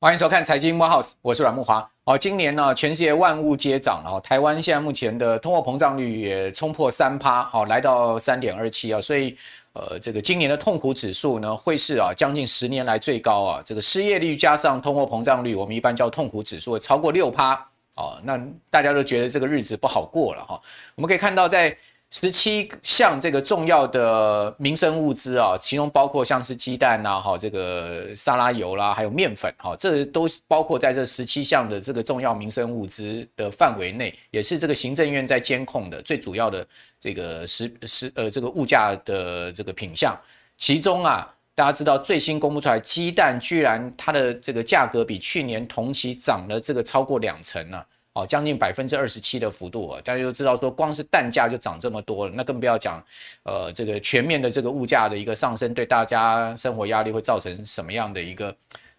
欢迎收看财经慕 House，我是阮木华。哦，今年呢，全世界万物皆涨了。台湾现在目前的通货膨胀率也冲破三趴，好，来到三点二七啊。所以，呃，这个今年的痛苦指数呢，会是啊将近十年来最高啊。这个失业率加上通货膨胀率，我们一般叫痛苦指数，超过六趴。哦，那大家都觉得这个日子不好过了哈。我们可以看到在。十七项这个重要的民生物资啊，其中包括像是鸡蛋呐，哈，这个沙拉油啦，还有面粉，哈，这都包括在这十七项的这个重要民生物资的范围内，也是这个行政院在监控的最主要的这个食食呃这个物价的这个品项。其中啊，大家知道最新公布出来，鸡蛋居然它的这个价格比去年同期涨了这个超过两成呢。哦，将近百分之二十七的幅度啊，大家就知道说，光是蛋价就涨这么多了，那更不要讲，呃，这个全面的这个物价的一个上升，对大家生活压力会造成什么样的一个，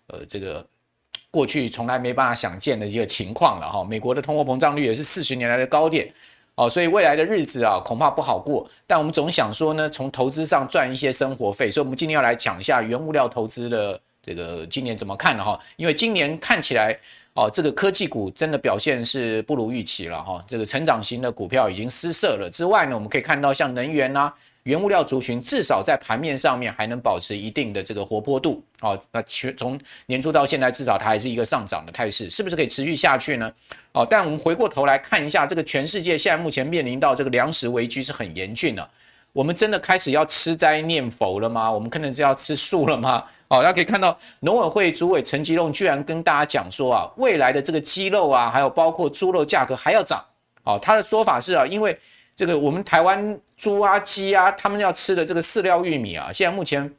呃，这个过去从来没办法想见的一个情况了哈。美国的通货膨胀率也是四十年来的高点，哦，所以未来的日子啊，恐怕不好过。但我们总想说呢，从投资上赚一些生活费，所以我们今天要来讲一下原物料投资的这个今年怎么看的哈，因为今年看起来。哦，这个科技股真的表现是不如预期了哈。这个成长型的股票已经失色了。之外呢，我们可以看到像能源啊、原物料族群，至少在盘面上面还能保持一定的这个活泼度。哦，那全从年初到现在，至少它还是一个上涨的态势，是不是可以持续下去呢？哦，但我们回过头来看一下，这个全世界现在目前面临到这个粮食危机是很严峻的。我们真的开始要吃斋念佛了吗？我们可能是要吃素了吗？好，大家可以看到，农委会主委陈吉仲居然跟大家讲说啊，未来的这个鸡肉啊，还有包括猪肉价格还要涨。哦，他的说法是啊，因为这个我们台湾猪啊、鸡啊，他们要吃的这个饲料玉米啊，现在目前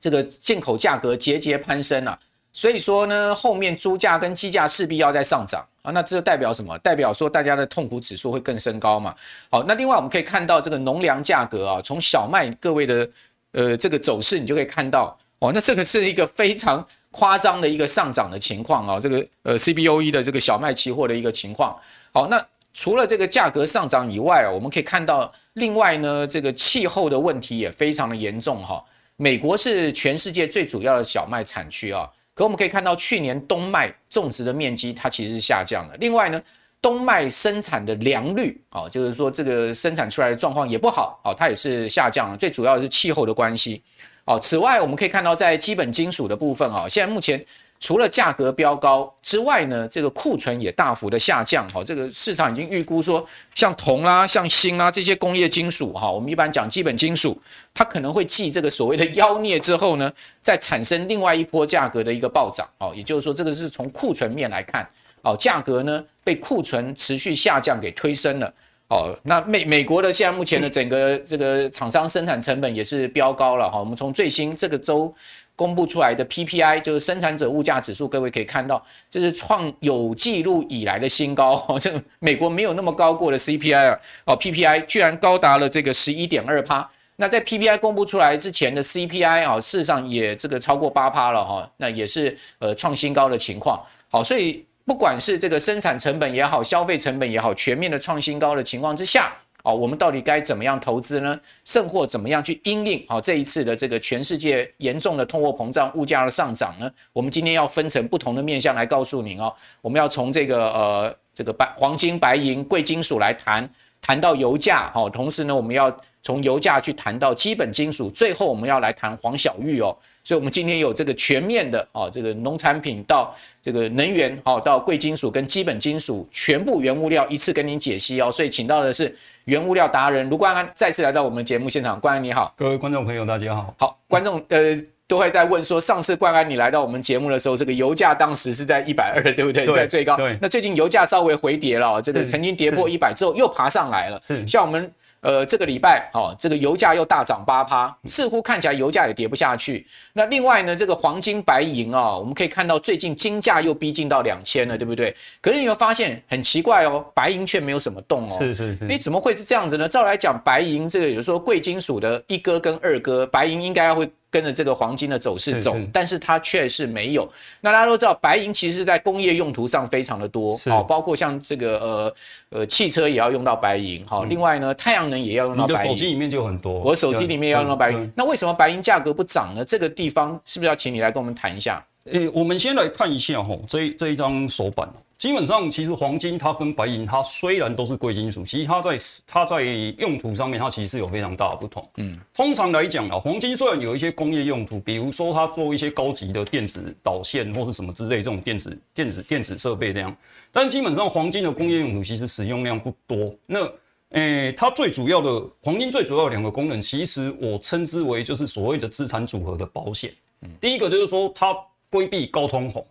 这个进口价格节节攀升啊，所以说呢，后面猪价跟鸡价势必要再上涨啊。那这代表什么？代表说大家的痛苦指数会更升高嘛。好，那另外我们可以看到这个农粮价格啊，从小麦各位的呃这个走势，你就可以看到。哦，那这个是一个非常夸张的一个上涨的情况啊，这个呃 CBOE 的这个小麦期货的一个情况。好，那除了这个价格上涨以外啊，我们可以看到，另外呢，这个气候的问题也非常的严重哈。美国是全世界最主要的小麦产区啊，可我们可以看到，去年冬麦种植的面积它其实是下降的。另外呢，冬麦生产的良率啊，就是说这个生产出来的状况也不好啊，它也是下降了。最主要的是气候的关系。哦，此外，我们可以看到，在基本金属的部分啊，现在目前除了价格飙高之外呢，这个库存也大幅的下降。哈，这个市场已经预估说，像铜啦、像锌啦这些工业金属，哈，我们一般讲基本金属，它可能会继这个所谓的妖孽之后呢，再产生另外一波价格的一个暴涨。哦，也就是说，这个是从库存面来看，哦，价格呢被库存持续下降给推升了。哦，那美美国的现在目前的整个这个厂商生产成本也是飙高了哈。我们从最新这个周公布出来的 PPI，就是生产者物价指数，各位可以看到，这是创有记录以来的新高。哦，这美国没有那么高过的 CPI 啊，哦 PPI 居然高达了这个十一点二趴。那在 PPI 公布出来之前的 CPI 啊，事实上也这个超过八趴了哈。那也是呃创新高的情况。好，所以。不管是这个生产成本也好，消费成本也好，全面的创新高的情况之下，哦，我们到底该怎么样投资呢？甚或怎么样去因应好这一次的这个全世界严重的通货膨胀、物价的上涨呢？我们今天要分成不同的面向来告诉您哦。我们要从这个呃这个白黄金、白银、贵金属来谈，谈到油价，好，同时呢，我们要从油价去谈到基本金属，最后我们要来谈黄小玉哦。所以，我们今天有这个全面的啊，这个农产品到这个能源，好到贵金属跟基本金属，全部原物料一次跟您解析哦。所以，请到的是原物料达人卢冠安，再次来到我们节目现场。冠安你好，各位观众朋友大家好。好，观众呃都会在问说，上次冠安你来到我们节目的时候，这个油价当时是在一百二，对不对？对，在最高。对。那最近油价稍微回跌了，这个曾经跌破一百之后又爬上来了。是。像我们。呃，这个礼拜，哦，这个油价又大涨八趴，似乎看起来油价也跌不下去。那另外呢，这个黄金、白银啊，我们可以看到最近金价又逼近到两千了，对不对？可是你会发现很奇怪哦，白银却没有什么动哦。是是是。诶，怎么会是这样子呢？照来讲，白银这个有时候贵金属的一哥跟二哥，白银应该会跟着这个黄金的走势走，但是它却是没有。那大家都知道，白银其实在工业用途上非常的多，哦，包括像这个呃呃汽车也要用到白银，哈，另外呢太阳能也要用到白银。手机里面就很多，我手机里面也要用到白银。那为什么白银价格不涨呢？这个地方是不是要请你来跟我们谈一下？诶，我们先来看一下哈，这这一张手板，基本上其实黄金它跟白银它虽然都是贵金属，其实它在它在用途上面它其实是有非常大的不同。嗯，通常来讲啊，黄金虽然有一些工业用途，比如说它做一些高级的电子导线或是什么之类这种电子电子电子设备这样，但基本上黄金的工业用途其实使用量不多。那诶，它最主要的黄金最主要的两个功能，其实我称之为就是所谓的资产组合的保险。嗯，第一个就是说它。规避高通膨，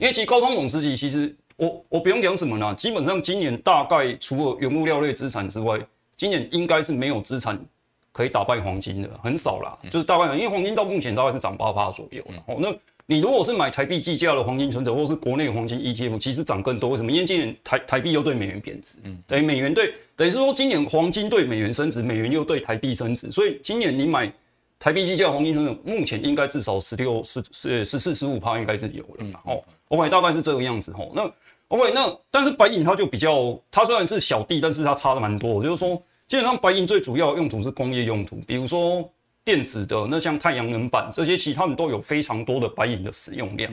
因为其实高通膨时期，其实我我不用讲什么啦，基本上今年大概除了原物料类资产之外，今年应该是没有资产可以打败黄金的，很少啦，就是大概因为黄金到目前大概是涨八趴左右。哦，那你如果是买台币计价的黄金存折，或是国内黄金 ETF，其实涨更多。为什么？因为今年台台币又对美元贬值，嗯，等于美元对，等于是说今年黄金对美元升值，美元又对台币升值，所以今年你买。台币计价黄金存目前应该至少十六、十、十、十四、十五趴应该是有了。哦，OK，大概是这个样子。哦，那 OK，那但是白银它就比较，它虽然是小弟，但是它差的蛮多。就是说，基本上白银最主要的用途是工业用途，比如说电子的，那像太阳能板这些，其实他们都有非常多的白银的使用量。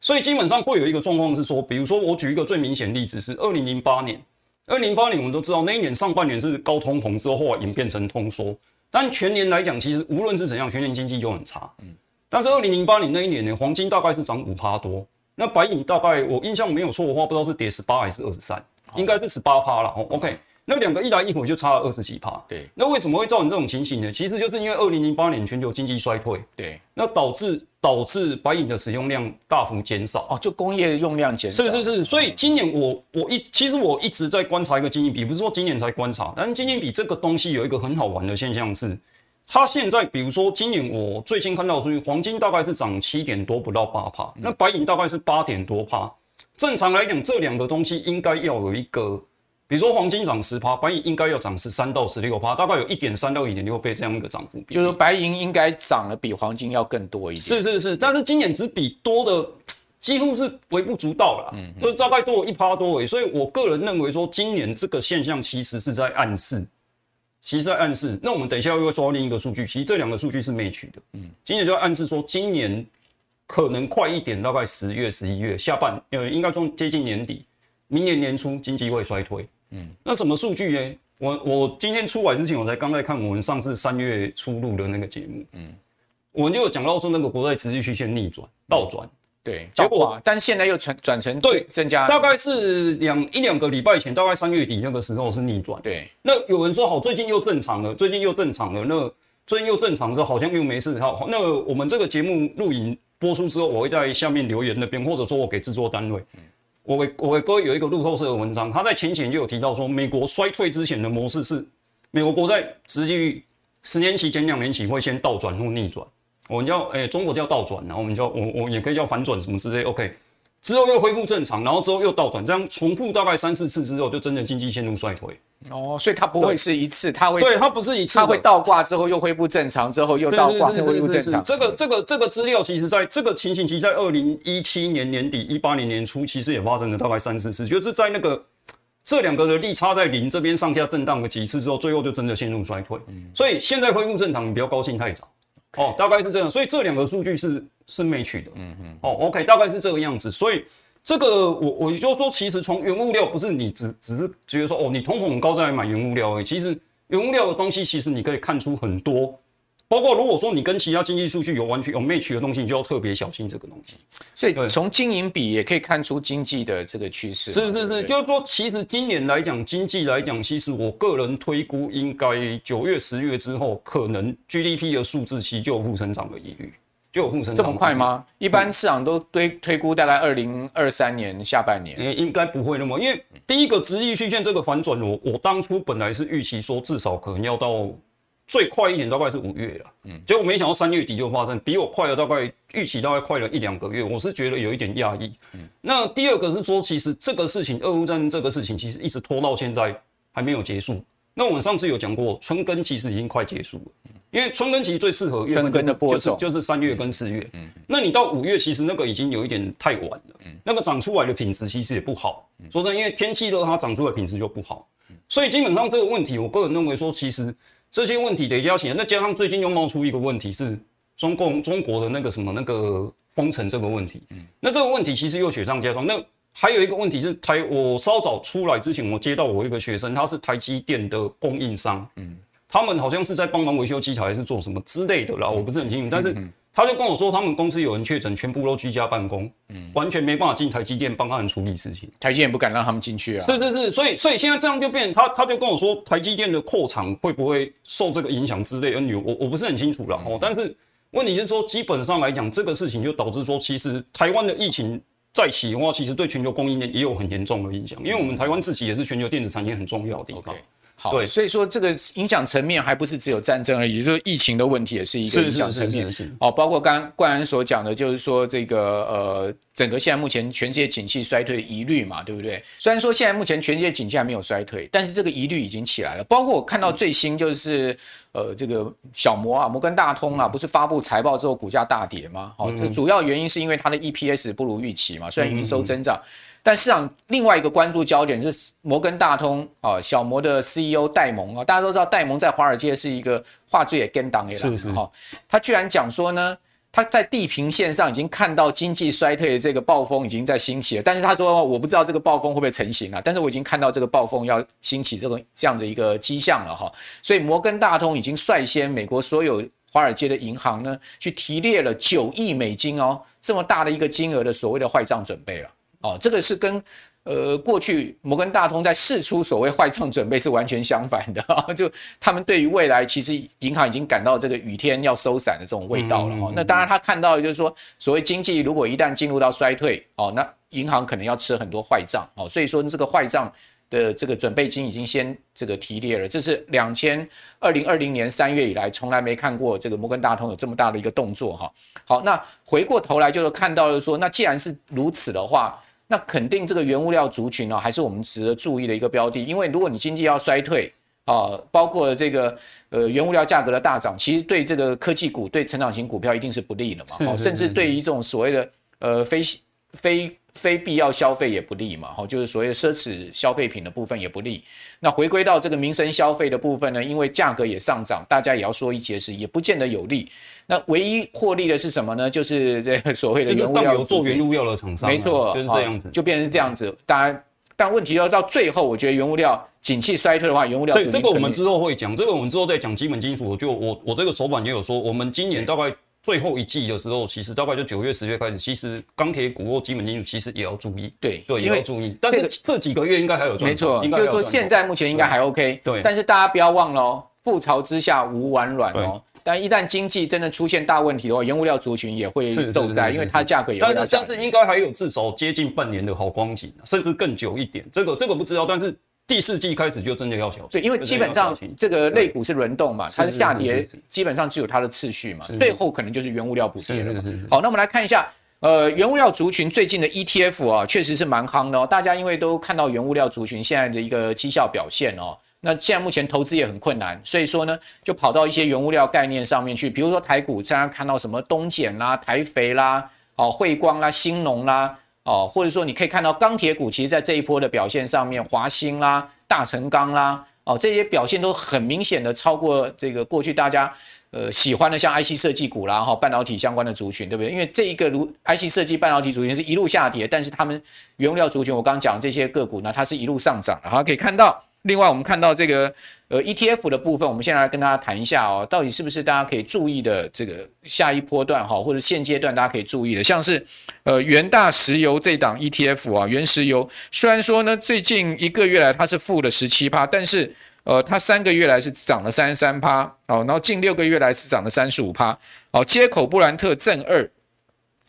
所以基本上会有一个状况是说，比如说我举一个最明显例子是二零零八年，二零零八年我们都知道那一年上半年是高通膨之后，后来演变成通缩。但全年来讲，其实无论是怎样，全年经济就很差。嗯，但是二零零八年那一年呢，黄金大概是涨五趴多，那白银大概我印象没有错的话，不知道是跌十八还是二十三，应该是十八趴了。哦，OK。那两个一来一回就差了二十几趴，对。那为什么会造成这种情形呢？其实就是因为二零零八年全球经济衰退，对。那导致导致白银的使用量大幅减少，哦，就工业用量减少。是是是，所以今年我我一其实我一直在观察一个金银比，不是说今年才观察，但是金银比这个东西有一个很好玩的现象是，它现在比如说今年我最近看到的数据，黄金大概是涨七点多不到八趴，那白银大概是八点多趴。正常来讲，这两个东西应该要有一个。比如说黄金涨十趴，白银应该要涨十三到十六趴，大概有一点三到一点六倍这样一个涨幅比。就是说白银应该涨得比黄金要更多一点。是是是，但是今年只比多的 几乎是微不足道了，嗯，就是大概多了一趴多而已。所以我个人认为说，今年这个现象其实是在暗示，其实在暗示。那我们等一下又会说另一个数据，其实这两个数据是 match 的，嗯，今年就暗示说，今年可能快一点，大概十月、十一月下半，呃，应该说接近年底，明年年初经济会衰退。嗯，那什么数据呢？我我今天出来之前，我才刚在看我们上次三月初录的那个节目。嗯，我们就有讲到说那个国债殖利率曲线逆转倒转，对，结果但现在又转转成对增加，大概是两一两个礼拜前，大概三月底那个时候是逆转。对，那有人说好，最近又正常了，最近又正常了，那最近又正常之后好像又没事。好，那我们这个节目录影播出之后，我会在下面留言那边，或者说我给制作单位。嗯我给我给各位有一个路透社的文章，他在前几年就有提到说，美国衰退之前的模式是，美国国债殖利率十年期减两年期会先倒转或逆转，我们叫诶、中国叫倒转，然后我们叫我我也可以叫反转什么之类，OK。之后又恢复正常，然后之后又倒转，这样重复大概三四次之后，就真的经济陷入衰退。哦，所以它不会是一次，它会对它不是一次，它会倒挂之后又恢复正常，之后又倒挂又恢复正常。这个这个这个资料其实在这个情形，其实在二零一七年年底、一八年年初，其实也发生了大概三四次，就是在那个这两个的利差在零这边上下震荡个几次之后，最后就真的陷入衰退。嗯，所以现在恢复正常，你不要高兴太早。哦，大概是这样，所以这两个数据是是 match 的，嗯嗯，哦，OK，大概是这个样子，所以这个我我就说，其实从原物料不是你只只是觉得说，哦，你通膨很高再来买原物料而已，其实原物料的东西其实你可以看出很多。包括如果说你跟其他经济数据有完全有 match 的东西，你就要特别小心这个东西。所以从经营比也可以看出经济的这个趋势。是是是，就是说，其实今年来讲，经济来讲，其实我个人推估，应该九月、十月之后，可能 GDP 的数字其实就有负增长的疑虑，就有负增长。这么快吗？一般市场都推推估大概二零二三年下半年。欸、应该不会那么，因为第一个殖利率曲线这个反转，我我当初本来是预期说，至少可能要到。最快一点大概是五月了，嗯，结果没想到三月底就发生，比我快了大概预期大概快了一两个月，我是觉得有一点压抑。嗯，那第二个是说，其实这个事情，俄乌战争这个事情，其实一直拖到现在还没有结束。那我们上次有讲过，春耕其实已经快结束了。因为春耕其实最适合月份、就是、的播种就是三月跟四月。嗯，那你到五月，其实那个已经有一点太晚了。嗯，那个长出来的品质其实也不好。嗯，说真的，因为天气热，它长出来的品质就不好。嗯，所以基本上这个问题，我个人认为说，其实这些问题得加起来。那加上最近又冒出一个问题是中共中国的那个什么那个封城这个问题。嗯，那这个问题其实又雪上加霜。那还有一个问题是台，我稍早出来之前，我接到我一个学生，他是台积电的供应商。嗯。他们好像是在帮忙维修机台，还是做什么之类的啦，我不是很清楚。但是他就跟我说，他们公司有人确诊，全部都居家办公，嗯，完全没办法进台积电帮他们处理事情。台积电不敢让他们进去啊。是是是，所以所以现在这样就变他他就跟我说，台积电的扩厂会不会受这个影响之类的？我我不是很清楚了。哦。但是问题是说，基本上来讲，这个事情就导致说，其实台湾的疫情再起的话，其实对全球供应链也有很严重的影响，因为我们台湾自己也是全球电子产业很重要的地方。Okay. 好，对，所以说这个影响层面还不是只有战争而已，就是疫情的问题也是一个影响层面。哦，包括刚刚冠安所讲的，就是说这个呃，整个现在目前全世界景气衰退疑虑嘛，对不对？虽然说现在目前全世界景气还没有衰退，但是这个疑虑已经起来了。包括我看到最新就是呃，这个小摩啊，摩根大通啊，不是发布财报之后股价大跌吗？哦，这主要原因是因为它的 EPS 不如预期嘛，虽然营收增长。但市场另外一个关注焦点是摩根大通啊，小摩的 CEO 戴蒙啊，大家都知道戴蒙在华尔街是一个话最也跟党的人，是是哈，他居然讲说呢，他在地平线上已经看到经济衰退的这个暴风已经在兴起了，但是他说我不知道这个暴风会不会成型啊，但是我已经看到这个暴风要兴起这个这样的一个迹象了哈，所以摩根大通已经率先美国所有华尔街的银行呢，去提列了九亿美金哦，这么大的一个金额的所谓的坏账准备了。哦，这个是跟呃过去摩根大通在释出所谓坏账准备是完全相反的啊，就他们对于未来其实银行已经感到这个雨天要收伞的这种味道了哈。那当然他看到的就是说，所谓经济如果一旦进入到衰退哦，那银行可能要吃很多坏账哦，所以说这个坏账的这个准备金已经先这个提列了，这是两千二零二零年三月以来从来没看过这个摩根大通有这么大的一个动作哈。好，那回过头来就是看到了说，那既然是如此的话。那肯定这个原物料族群呢，还是我们值得注意的一个标的，因为如果你经济要衰退啊，包括了这个呃原物料价格的大涨，其实对这个科技股、对成长型股票一定是不利的嘛，甚至对于这种所谓的呃非非。非必要消费也不利嘛，哈，就是所谓的奢侈消费品的部分也不利。那回归到这个民生消费的部分呢，因为价格也上涨，大家也要说一节食，也不见得有利。那唯一获利的是什么呢？就是这个所谓的原物料做原物料的厂商，没错，就是这样子，就变成是这样子。当然，但问题要到最后，我觉得原物料景气衰退的话，原物料这个我们之后会讲，这个我们之后再讲基本金属。就我我这个手板也有说，我们今年大概。最后一季的时候，其实大概就九月、十月开始，其实钢铁股或基本金属其实也要注意。对对，也要注意。但是这几个月应该还有赚。没错，就是说现在目前应该还 OK。对。但是大家不要忘了哦，覆巢之下无完卵哦。但一旦经济真的出现大问题的话，原物料族群也会受灾，因为它价格也会。但是但是应该还有至少接近半年的好光景，甚至更久一点。这个这个不知道，但是。第四季开始就真的要小心，对，因为基本上这个类股是轮动嘛，它是下跌，基本上只有它的次序嘛，最后可能就是原物料补跌了。好，那我们来看一下，呃，原物料族群最近的 ETF 啊，确实是蛮夯的哦。大家因为都看到原物料族群现在的一个绩效表现哦，那现在目前投资也很困难，所以说呢，就跑到一些原物料概念上面去，比如说台股，大家看到什么东碱啦、台肥啦、哦汇光啦、兴农啦。哦，或者说你可以看到钢铁股，其实在这一波的表现上面，华兴啦、大成钢啦，哦，这些表现都很明显的超过这个过去大家呃喜欢的像 IC 设计股啦，哈，半导体相关的族群，对不对？因为这一个如 IC 设计半导体族群是一路下跌，但是他们原物料族群，我刚刚讲这些个股呢，它是一路上涨，然后可以看到。另外，我们看到这个呃 ETF 的部分，我们现在来跟大家谈一下哦，到底是不是大家可以注意的这个下一波段哈，或者现阶段大家可以注意的，像是呃元大石油这档 ETF 啊，原石油虽然说呢最近一个月来它是负了十七趴，但是呃它三个月来是涨了三十三趴哦，然后近六个月来是涨了三十五趴哦，接口布兰特正二。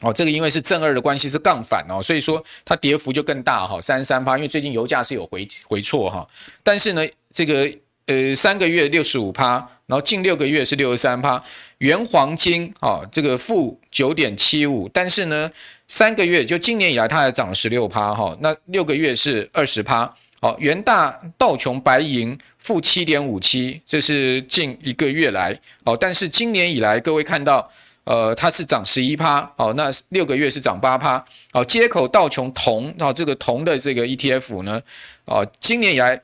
哦，这个因为是正二的关系是杠反哦，所以说它跌幅就更大哈，三十三趴，因为最近油价是有回回错哈，但是呢，这个呃三个月六十五趴，然后近六个月是六十三趴，原黄金啊这个负九点七五，但是呢三个月就今年以来它还涨了十六趴哈，那六个月是二十趴。好，元大道琼白银负七点五七，这是近一个月来，哦，但是今年以来，各位看到，呃，它是涨十一趴，哦，那六个月是涨八趴，哦，接口道琼铜，哦，这个铜的这个 ETF 呢，哦，今年以来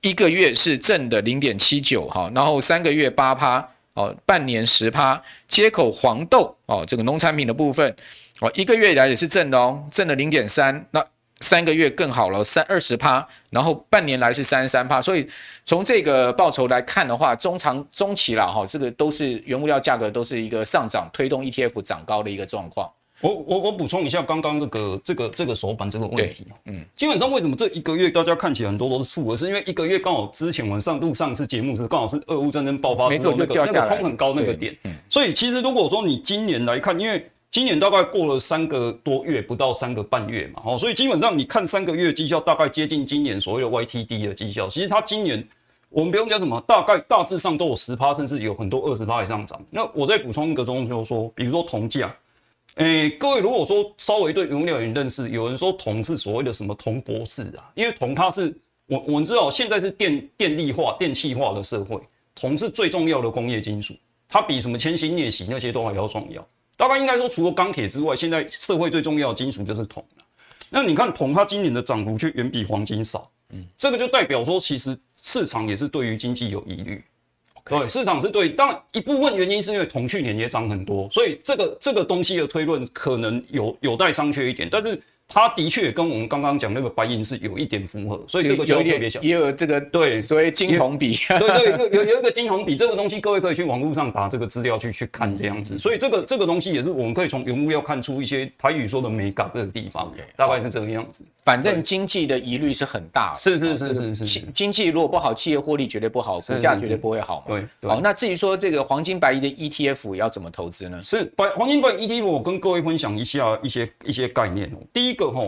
一个月是正的零点七九，哈，然后三个月八趴，哦，半年十趴，接口黄豆，哦，这个农产品的部分，哦，一个月以来也是正的哦，正的零点三，那。三个月更好了，三二十趴，然后半年来是三十三趴，所以从这个报酬来看的话，中长中期了哈，这个都是原物料价格都是一个上涨，推动 ETF 涨高的一个状况。我我我补充一下刚刚这个这个这个手板这个问题，嗯，基本上为什么这一个月大家看起来很多都是负的，是因为一个月刚好之前晚上录上次节目是刚好是俄乌战争爆发之后那个那个空很高那个点，嗯，所以其实如果说你今年来看，因为今年大概过了三个多月，不到三个半月嘛，哦，所以基本上你看三个月绩效，大概接近今年所谓的 YTD 的绩效。其实它今年我们不用讲什么，大概大致上都有十趴，甚至有很多二十趴以上涨。那我再补充一个东西，就是说，比如说铜价，诶，各位如果说稍微对原物料有认识，有人说铜是所谓的什么铜博士啊，因为铜它是我我们知道现在是电电力化、电气化的社会，铜是最重要的工业金属，它比什么铅锌、镍锡那些都还要重要。大概应该说，除了钢铁之外，现在社会最重要的金属就是铜了。那你看铜，它今年的涨幅却远比黄金少。嗯，这个就代表说，其实市场也是对于经济有疑虑。对，市场是对，当然一部分原因是因为铜去年也涨很多，所以这个这个东西的推论可能有有待商榷一点，但是。它的确跟我们刚刚讲那个白银是有一点符合，所以这个就特别小，也有这个对，所谓金铜比，对对，有有有一个金铜比这个东西，各位可以去网络上打这个资料去去看这样子，所以这个这个东西也是我们可以从原物料看出一些台语说的美感这个地方，okay, 大概是这个样子。反正经济的疑虑是很大，是是是是是，经济如果不好，企业获利绝对不好，股价绝对不会好嘛。对，好，那至于说这个黄金白银的 ETF 要怎么投资呢？是白黄金白银 ETF，我跟各位分享一下一些一些概念哦。第一个哈。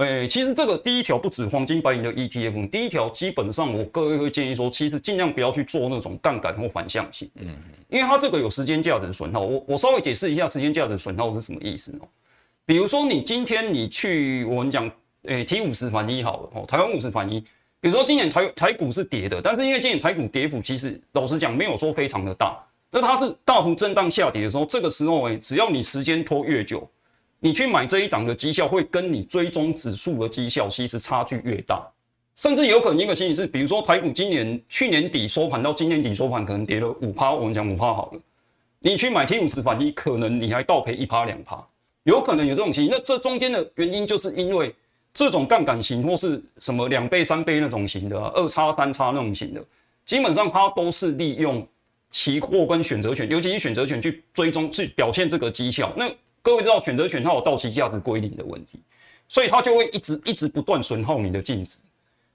诶、欸，其实这个第一条不止黄金白银的 ETF，第一条基本上我各位会建议说，其实尽量不要去做那种杠杆或反向性，嗯，因为它这个有时间价值损耗。我我稍微解释一下时间价值损耗是什么意思哦。比如说你今天你去我们讲，诶，T 五十反一好了哦，台湾五十反一。比如说今年台台股是跌的，但是因为今年台股跌幅其实老实讲没有说非常的大，那它是大幅震荡下跌的时候，这个时候诶，只要你时间拖越久。你去买这一档的绩效，会跟你追踪指数的绩效其实差距越大，甚至有可能一个情形是，比如说台股今年去年底收盘到今年底收盘，可能跌了五趴，我们讲五趴好了，你去买 T 五十反一，可能你还倒赔一趴两趴，有可能有这种情形。那这中间的原因，就是因为这种杠杆型或是什么两倍、三倍那种型的，二叉、三叉那种型的，基本上它都是利用期货跟选择权，尤其是选择权去追踪、去表现这个绩效。那各位知道选择权它有到期价值归零的问题，所以它就会一直一直不断损耗你的净值。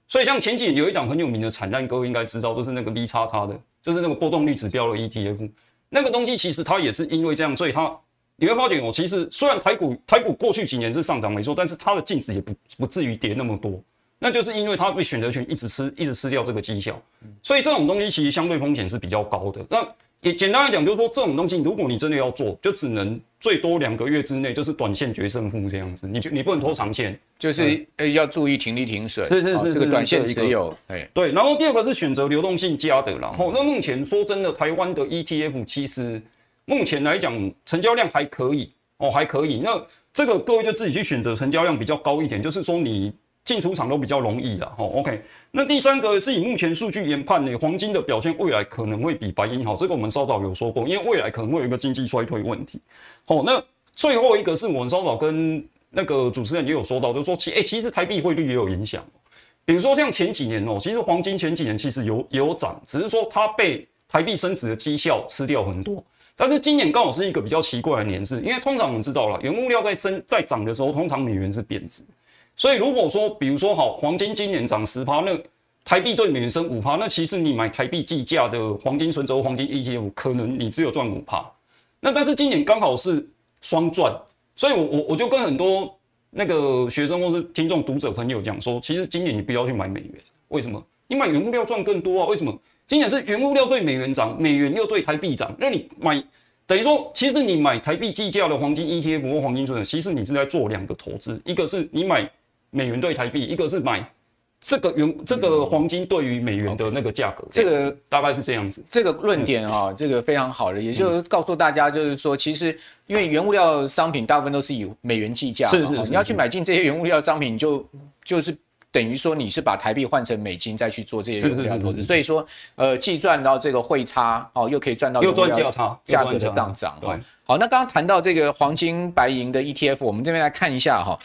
所以像前几年有一档很有名的惨案，各位应该知道，就是那个 V 叉叉的，就是那个波动率指标的 ETF。那个东西其实它也是因为这样，所以它你会发现哦，其实虽然台股台股过去几年是上涨没错，但是它的净值也不不至于跌那么多。那就是因为它被选择权一直吃一直吃掉这个绩效，所以这种东西其实相对风险是比较高的。那也简单来讲，就是说这种东西，如果你真的要做，就只能最多两个月之内，就是短线决胜负这样子。你你不能拖长线，就是呃要注意停利停损。是是是，这个短线持有。哎，对。然后第二个是选择流动性佳的，然后那目前说真的，台湾的 ETF 其实目前来讲成交量还可以哦，还可以。那这个各位就自己去选择成交量比较高一点，就是说你。进出场都比较容易啦，吼，OK。那第三个是以目前数据研判呢，黄金的表现未来可能会比白银好，这个我们稍早有说过，因为未来可能会有一个经济衰退问题。好，那最后一个是我们稍早跟那个主持人也有说到，就是说其诶其实台币汇率也有影响，比如说像前几年哦，其实黄金前几年其实有也有涨，只是说它被台币升值的绩效吃掉很多。但是今年刚好是一个比较奇怪的年次，因为通常我们知道了，原物料在升在涨的时候，通常美元是贬值。所以如果说，比如说好，黄金今年涨十趴，那台币对美元升五趴，那其实你买台币计价的黄金存折、黄金 ETF，可能你只有赚五趴。那但是今年刚好是双赚，所以我我我就跟很多那个学生或是听众读者朋友讲说，其实今年你不要去买美元，为什么？你买原物料赚更多啊？为什么？今年是原物料对美元涨，美元又对台币涨，那你买等于说，其实你买台币计价的黄金 ETF 或黄金存折，其实你是在做两个投资，一个是你买。美元兑台币，一个是买这个原这个黄金对于美元的那个价格，这个大概是这样子。这个论点啊，这个非常好的，也就是告诉大家，就是说，其实因为原物料商品大部分都是以美元计价嘛，是是，你要去买进这些原物料商品，就就是等于说你是把台币换成美金再去做这些原物料投资，所以说呃，既赚到这个汇差哦，又可以赚到又赚价差价格的上涨。对，好，那刚刚谈到这个黄金白银的 ETF，我们这边来看一下哈。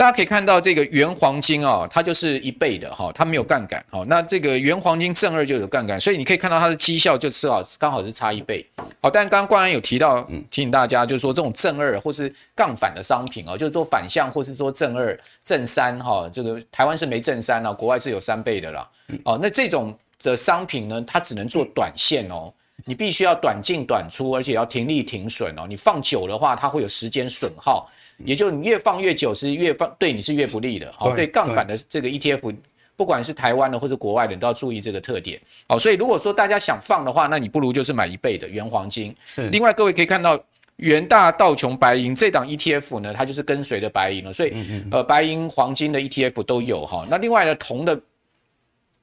大家可以看到这个原黄金啊，它就是一倍的哈，它没有杠杆。好，那这个原黄金正二就有杠杆，所以你可以看到它的绩效就是啊，刚好是差一倍。好，但刚刚冠安有提到，提醒大家就是说这种正二或是杠反的商品啊，就是说反向或是说正二、正三哈，这个台湾是没正三啊，国外是有三倍的啦。哦，那这种的商品呢，它只能做短线哦，你必须要短进短出，而且要停利停损哦，你放久的话，它会有时间损耗。也就是你越放越久，是越放对你是越不利的。好，所以杠杆的这个 ETF，不管是台湾的或是国外的，你都要注意这个特点。好，所以如果说大家想放的话，那你不如就是买一倍的原黄金。是。另外，各位可以看到元大道琼白银这档 ETF 呢，它就是跟随的白银了。所以，呃，白银黄金的 ETF 都有哈。那另外呢，铜的。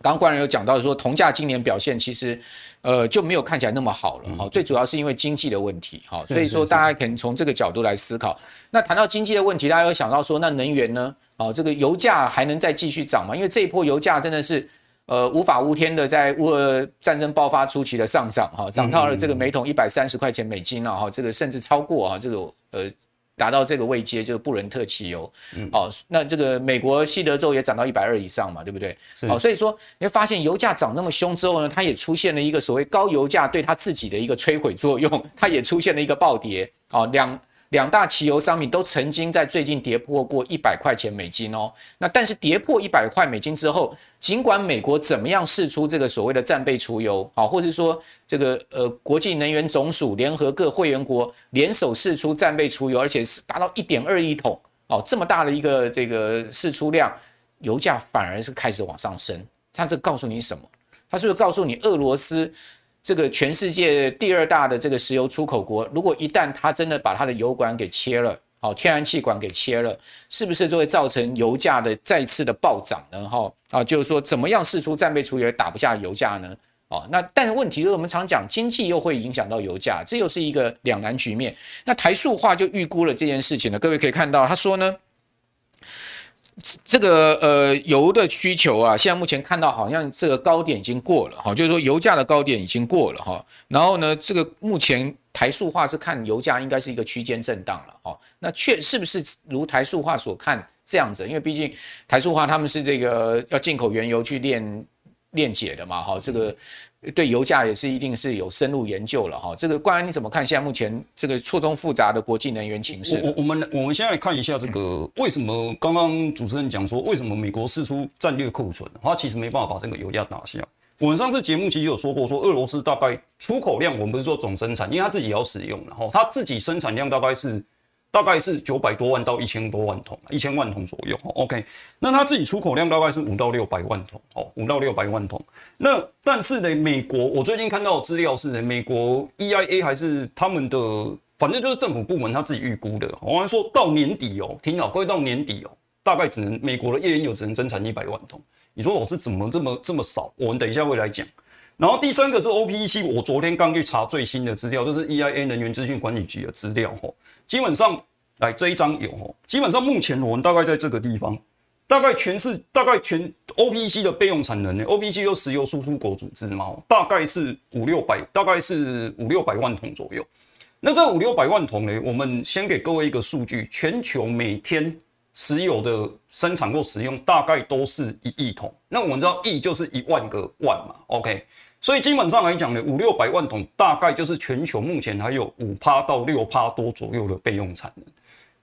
刚刚冠仁有讲到说，铜价今年表现其实，呃，就没有看起来那么好了哈。最主要是因为经济的问题哈，所以说大家可能从这个角度来思考。那谈到经济的问题，大家会想到说，那能源呢？啊，这个油价还能再继续涨吗？因为这一波油价真的是，呃，无法无天的在乌俄战争爆发初期的上涨哈，涨到了这个每桶一百三十块钱美金了哈，这个甚至超过啊这个呃。达到这个位阶就是布伦特汽油，嗯，哦，那这个美国西德州也涨到一百二以上嘛，对不对？是哦，所以说你会发现油价涨那么凶之后呢，它也出现了一个所谓高油价对它自己的一个摧毁作用，它也出现了一个暴跌，哦，两。两大汽油商品都曾经在最近跌破过一百块钱美金哦。那但是跌破一百块美金之后，尽管美国怎么样试出这个所谓的战备储油啊，或者说这个呃国际能源总署联合各会员国联手试出战备储油，而且是达到一点二亿桶哦，这么大的一个这个试出量，油价反而是开始往上升。它这告诉你什么？它是不是告诉你俄罗斯？这个全世界第二大的这个石油出口国，如果一旦它真的把它的油管给切了，好，天然气管给切了，是不是就会造成油价的再次的暴涨呢？哈啊，就是说怎么样试出战备储油打不下油价呢？哦，那但是问题是我们常讲经济又会影响到油价，这又是一个两难局面。那台塑化就预估了这件事情呢，各位可以看到他说呢。这个呃油的需求啊，现在目前看到好像这个高点已经过了哈，就是说油价的高点已经过了哈。然后呢，这个目前台塑化是看油价应该是一个区间震荡了哈。那确是不是如台塑化所看这样子？因为毕竟台塑化他们是这个要进口原油去炼炼解的嘛哈，这个。对油价也是一定是有深入研究了哈，这个冠安你怎么看？现在目前这个错综复杂的国际能源情势，我我们我们现在看一下这个为什么刚刚主持人讲说为什么美国试出战略库存，它其实没办法把这个油价打下。我们上次节目其实有说过，说俄罗斯大概出口量，我们不是说总生产，因为它自己也要使用，然后它自己生产量大概是。大概是九百多万到一千多万桶，一千万桶左右。OK，那它自己出口量大概是五到六百万桶，哦，五到六百万桶。那但是呢，美国我最近看到的资料是，美国 EIA 还是他们的，反正就是政府部门他自己预估的，好像说到年底哦，听好，各位到年底哦，大概只能美国的页岩油只能增产一百万桶。你说老师怎么这么这么少？我们等一下会来讲。然后第三个是 OPEC，我昨天刚去查最新的资料，就是 EIA 能源资讯管理局的资料吼，基本上来这一张有吼，基本上目前我们大概在这个地方，大概全是大概全 OPEC 的备用产能呢，OPEC 就石油输出国组织嘛，大概是五六百，大概是五六百万桶左右。那这五六百万桶呢，我们先给各位一个数据，全球每天石油的生产或使用大概都是一亿桶，那我们知道亿就是一万个万嘛，OK。所以基本上来讲呢，五六百万桶大概就是全球目前还有五趴到六趴多左右的备用产能。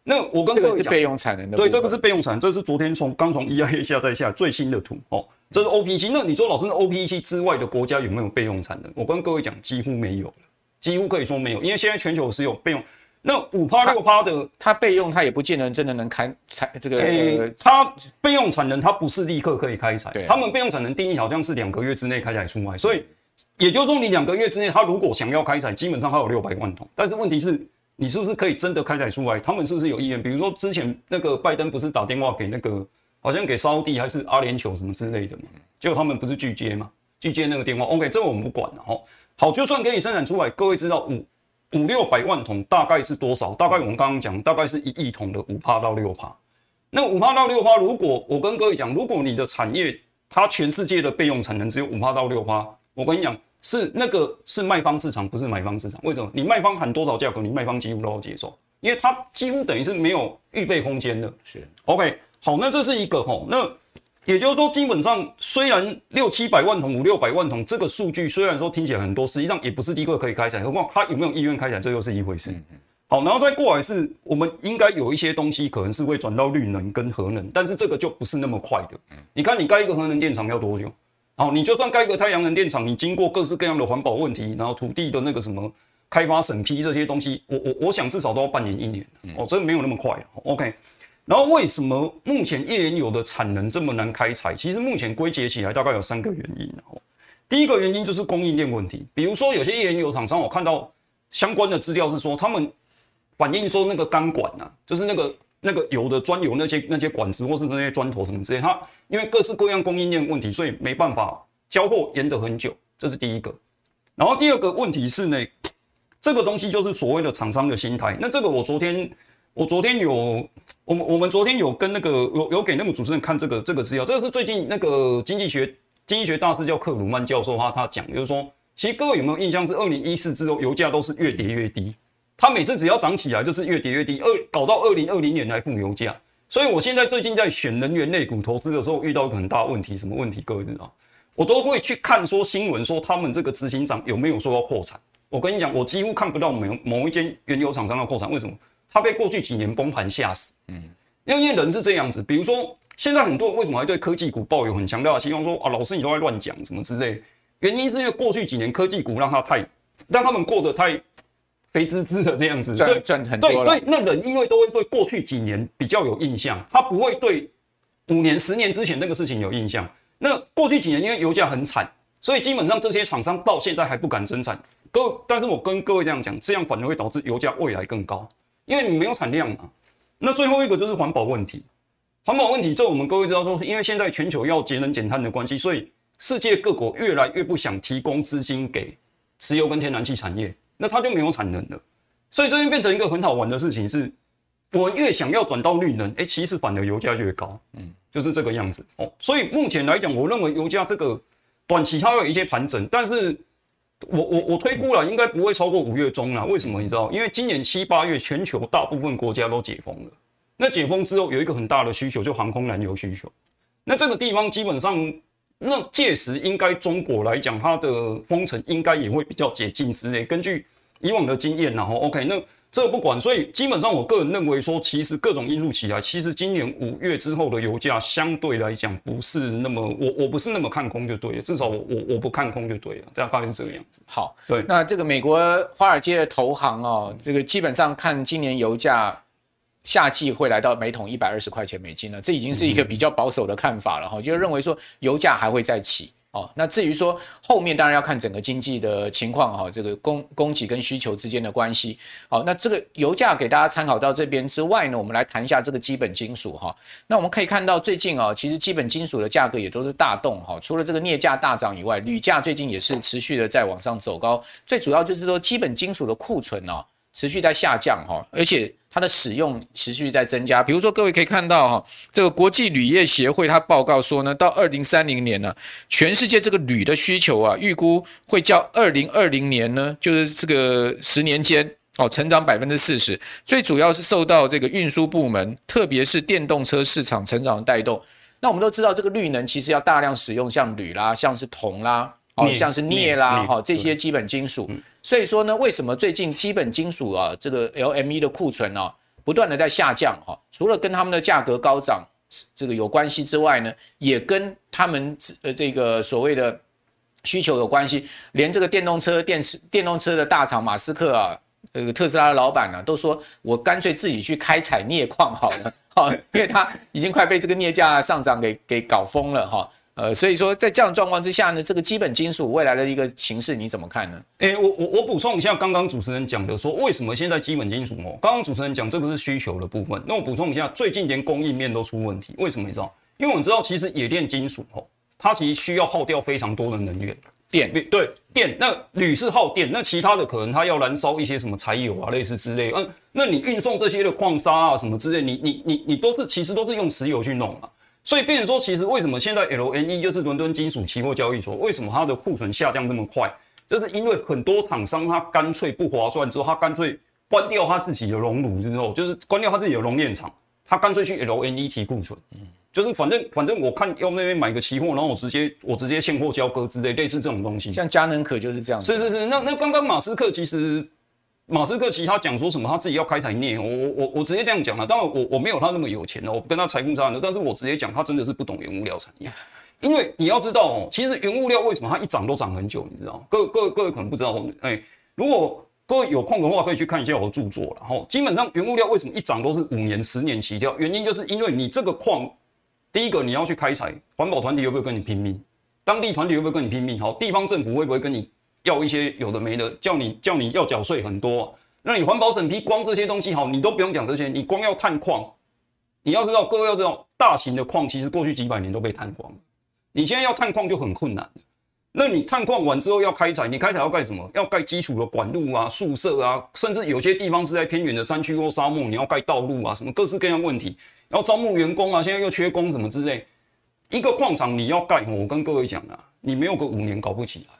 那我跟各位讲，备用产能的，对，这个是备用产能，这是昨天从刚从 EIA 下载下最新的图哦。这是 OPEC。那你说老师，那 OPEC 之外的国家有没有备用产能？我跟各位讲，几乎没有了，几乎可以说没有，因为现在全球是有备用。那五趴六趴的，它备用，它也不见得真的能开采这个。欸、它备用产能，它不是立刻可以开采。他们备用产能定义好像是两个月之内开采出来，所以也就是说，你两个月之内，它如果想要开采，基本上它有六百万桶。但是问题是，你是不是可以真的开采出来？他们是不是有意愿？比如说之前那个拜登不是打电话给那个好像给沙乌地还是阿联酋什么之类的嘛，结果他们不是拒接吗？拒接那个电话，OK，这个我们不管了哈。好，就算给你生产出来，各位知道五五六百万桶大概是多少？大概我们刚刚讲，大概是一亿桶的五趴到六趴。那五趴到六趴，如果我跟各位讲，如果你的产业它全世界的备用产能只有五趴到六趴，我跟你讲，是那个是卖方市场，不是买方市场。为什么？你卖方喊多少价格，你卖方几乎都要接受，因为它几乎等于是没有预备空间的。是 OK。好，那这是一个吼，那也就是说，基本上虽然六七百万桶、五六百万桶这个数据虽然说听起来很多，实际上也不是第一个可以开采，何况它有没有意愿开采，这又是一回事。好，然后再过来是我们应该有一些东西可能是会转到绿能跟核能，但是这个就不是那么快的。你看，你盖一个核能电厂要多久？好，你就算盖一个太阳能电厂，你经过各式各样的环保问题，然后土地的那个什么开发审批这些东西，我我我想至少都要半年一年。哦，这个没有那么快。OK。然后为什么目前页岩油的产能这么难开采？其实目前归结起来大概有三个原因。第一个原因就是供应链问题，比如说有些页岩油厂商，我看到相关的资料是说，他们反映说那个钢管呐，就是那个那个油的专油那些那些管子或是那些砖头什么之类，它因为各式各样供应链问题，所以没办法交货延得很久，这是第一个。然后第二个问题是呢，这个东西就是所谓的厂商的心态。那这个我昨天。我昨天有，我们我们昨天有跟那个有有给那个主持人看这个这个资料，这个是最近那个经济学经济学大师叫克鲁曼教授他他讲，就是说，其实各位有没有印象是二零一四之后油价都是越跌越低，他每次只要涨起来就是越跌越低，二搞到二零二零年来负油价，所以我现在最近在选能源类股投资的时候遇到一个很大问题，什么问题？各位知道，我都会去看说新闻说他们这个执行长有没有说要扩产，我跟你讲，我几乎看不到某某一间原油厂商要扩产，为什么？他被过去几年崩盘吓死，嗯，因为人是这样子，比如说现在很多人为什么还对科技股抱有很强大的希望？说啊，老师你都在乱讲什么之类，原因是因为过去几年科技股让他太让他们过得太肥滋滋的这样子，赚赚很多了。对对，那人因为都会对过去几年比较有印象，他不会对五年、十年之前那个事情有印象。那过去几年因为油价很惨，所以基本上这些厂商到现在还不敢增产。各位，但是我跟各位这样讲，这样反而会导致油价未来更高。因为你没有产量嘛，那最后一个就是环保问题。环保问题，这我们各位知道说，因为现在全球要节能减碳的关系，所以世界各国越来越不想提供资金给石油跟天然气产业，那它就没有产能了。所以这边变成一个很好玩的事情是，我越想要转到绿能，哎，其实反而油价越高，嗯，就是这个样子哦。所以目前来讲，我认为油价这个短期它会有一些盘整，但是。我我我推估了，应该不会超过五月中啦。为什么你知道？因为今年七八月全球大部分国家都解封了。那解封之后有一个很大的需求，就航空燃油需求。那这个地方基本上，那届时应该中国来讲，它的封城应该也会比较解禁之类。根据以往的经验，然后 OK 那。这个不管，所以基本上我个人认为说，其实各种因素起来，其实今年五月之后的油价相对来讲不是那么，我我不是那么看空就对了，至少我我我不看空就对了，这样大概是这个样子。好，对，那这个美国华尔街的投行哦，这个基本上看今年油价夏季会来到每桶一百二十块钱美金了，这已经是一个比较保守的看法了哈，就认为说油价还会再起。哦，那至于说后面当然要看整个经济的情况哈，这个供供给跟需求之间的关系。好，那这个油价给大家参考到这边之外呢，我们来谈一下这个基本金属哈。那我们可以看到最近啊，其实基本金属的价格也都是大动哈，除了这个镍价大涨以外，铝价最近也是持续的在往上走高。最主要就是说基本金属的库存啊，持续在下降哈，而且。它的使用持续在增加，比如说各位可以看到哈，这个国际铝业协会它报告说呢，到二零三零年呢，全世界这个铝的需求啊，预估会较二零二零年呢，就是这个十年间哦，成长百分之四十，最主要是受到这个运输部门，特别是电动车市场成长的带动。那我们都知道，这个绿能其实要大量使用像铝啦，像是铜啦，哦，像是镍啦，哈，这些基本金属。所以说呢，为什么最近基本金属啊，这个 LME 的库存啊，不断的在下降哈？除了跟他们的价格高涨这个有关系之外呢，也跟他们呃这个所谓的需求有关系。连这个电动车电池电动车的大厂马斯克啊，这个特斯拉的老板呢、啊，都说我干脆自己去开采镍矿好了，哈，因为他已经快被这个镍价上涨给给搞疯了哈。呃，所以说在这样的状况之下呢，这个基本金属未来的一个形势你怎么看呢？诶、欸，我我我补充一下刚刚主持人讲的说，为什么现在基本金属哦？刚刚主持人讲这个是需求的部分，那我补充一下，最近连供应面都出问题，为什么你知道？因为我们知道，其实冶炼金属哦，它其实需要耗掉非常多的能源。电对电，那铝是耗电，那其他的可能它要燃烧一些什么柴油啊，类似之类。嗯，那你运送这些的矿砂啊什么之类，你你你你都是其实都是用石油去弄嘛。所以变成说，其实为什么现在 L N E 就是伦敦金属期货交易所，为什么它的库存下降这么快？就是因为很多厂商他干脆不划算之后，他干脆关掉他自己的熔炉之后，就是关掉他自己的熔炼厂，他干脆去 L N E 提库存。嗯。就是反正反正我看要那边买个期货，然后我直接我直接现货交割之类类似这种东西，像佳能可就是这样。是是是，那那刚刚马斯克其实马斯克其他讲说什么他自己要开采镍，我我我我直接这样讲了，当然我我没有他那么有钱哦，我跟他财富差很多，但是我直接讲他真的是不懂原物料产业，因为你要知道哦，其实原物料为什么它一涨都涨很久，你知道？各各各位可能不知道，哎，如果各位有空的话可以去看一下我的著作，然后基本上原物料为什么一涨都是五年十年起跳，原因就是因为你这个矿。第一个你要去开采，环保团体会不会跟你拼命？当地团体会不会跟你拼命？好，地方政府会不会跟你要一些有的没的，叫你叫你要缴税很多？那你环保审批光这些东西好，你都不用讲这些，你光要探矿，你要知道，各位要知道，大型的矿其实过去几百年都被探光，你现在要探矿就很困难。那你探矿完之后要开采，你开采要盖什么？要盖基础的管路啊、宿舍啊，甚至有些地方是在偏远的山区或沙漠，你要盖道路啊，什么各式各样问题。要招募员工啊，现在又缺工什么之类，一个矿场你要盖，我跟各位讲啊，你没有个五年搞不起来，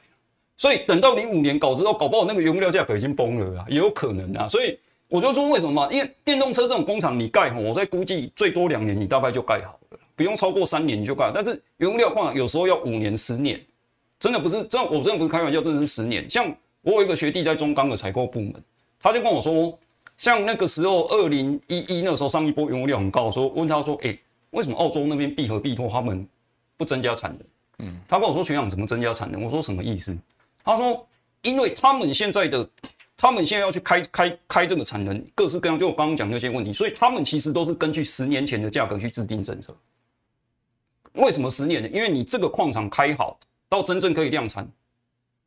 所以等到你五年搞之后，搞不好那个原物料价格已经崩了啊，也有可能啊。所以我就说为什么嘛？因为电动车这种工厂你盖，我在估计最多两年你大概就盖好了，不用超过三年你就盖。但是原物料矿有时候要五年、十年，真的不是这样，我真的不是开玩笑，真的是十年。像我有一个学弟在中钢的采购部门，他就跟我说。像那个时候，二零一一那个时候上一波原物料很高的时候，问他说：“哎、欸，为什么澳洲那边必和必拓他们不增加产能？”嗯，他跟我说：“学长怎么增加产能？”我说：“什么意思？”他说：“因为他们现在的，他们现在要去开开开这个产能，各式各样，就我刚刚讲那些问题，所以他们其实都是根据十年前的价格去制定政策。为什么十年呢？因为你这个矿场开好到真正可以量产，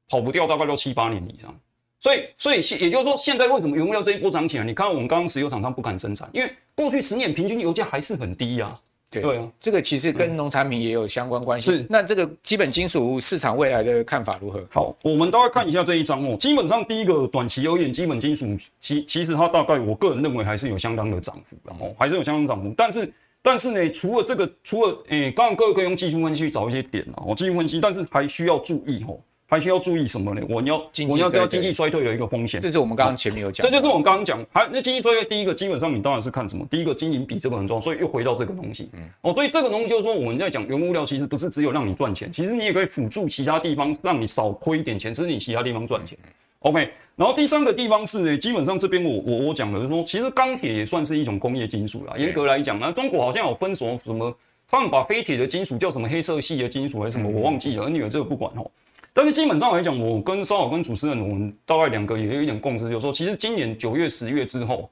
跑不掉，大概都七八年以上。”所以，所以也就是说，现在为什么原物料这一波涨起来？你看，我们刚刚石油厂商不敢生产，因为过去十年平均油价还是很低呀、对对啊，这个其实跟农产品也有相关关系。是，那这个基本金属市场未来的看法如何？好，我们大概看一下这一张哦。基本上，第一个短期而言，基本金属其其实它大概，我个人认为还是有相当的涨幅的哦，还是有相当涨幅。但是，但是呢，除了这个，除了诶，当然各位可以用技术分析去找一些点啊，哦，技术分析，但是还需要注意哦。还需要注意什么呢？我要我要知道经济衰退的一个风险，这是我们刚刚前面有讲。这就是我们刚刚讲，还那经济衰退，第一个基本上你当然是看什么？第一个经营比这个很重要，所以又回到这个东西。嗯，哦，所以这个东西就是说我们在讲原物料，其实不是只有让你赚钱，其实你也可以辅助其他地方让你少亏一点钱，其实你其他地方赚钱。OK，然后第三个地方是呢，基本上这边我我我讲的是说，其实钢铁也算是一种工业金属啦。严格来讲呢，中国好像有分什么什么，他们把非铁的金属叫什么黑色系的金属还是什么，我忘记了。而女儿这个不管哦。但是基本上来讲，我跟稍早跟主持人，我们大概两个也有一点共识，就是说，其实今年九月、十月之后，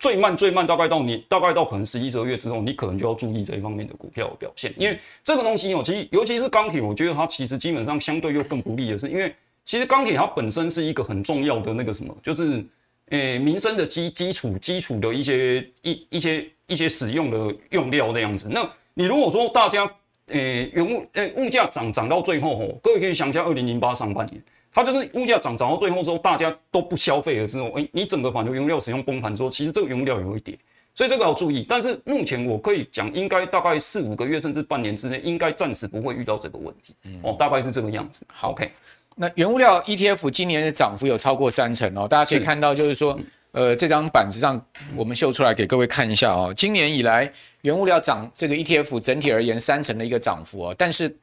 最慢最慢大概到年，大概到可能十一、十二月之后，你可能就要注意这一方面的股票的表现，因为这个东西哦，其实尤其是钢铁，我觉得它其实基本上相对又更不利的是，因为其实钢铁它本身是一个很重要的那个什么，就是诶民生的基基础基础的一些一一些一些使用的用料这样子。那你如果说大家。诶、欸，原物诶、欸，物价涨涨到最后吼，各位可以想一下，二零零八上半年，它就是物价涨涨到最后之后，大家都不消费了之后，诶、欸，你整个反流原料使用崩盘之后，其实这个原物料也会跌，所以这个要注意。但是目前我可以讲，应该大概四五个月甚至半年之内，应该暂时不会遇到这个问题。嗯，哦，大概是这个样子。好，OK。那原物料 ETF 今年的涨幅有超过三成哦，大家可以看到，就是说。是呃，这张板子上我们秀出来给各位看一下哦。今年以来，原物料涨这个 ETF 整体而言三成的一个涨幅哦，但是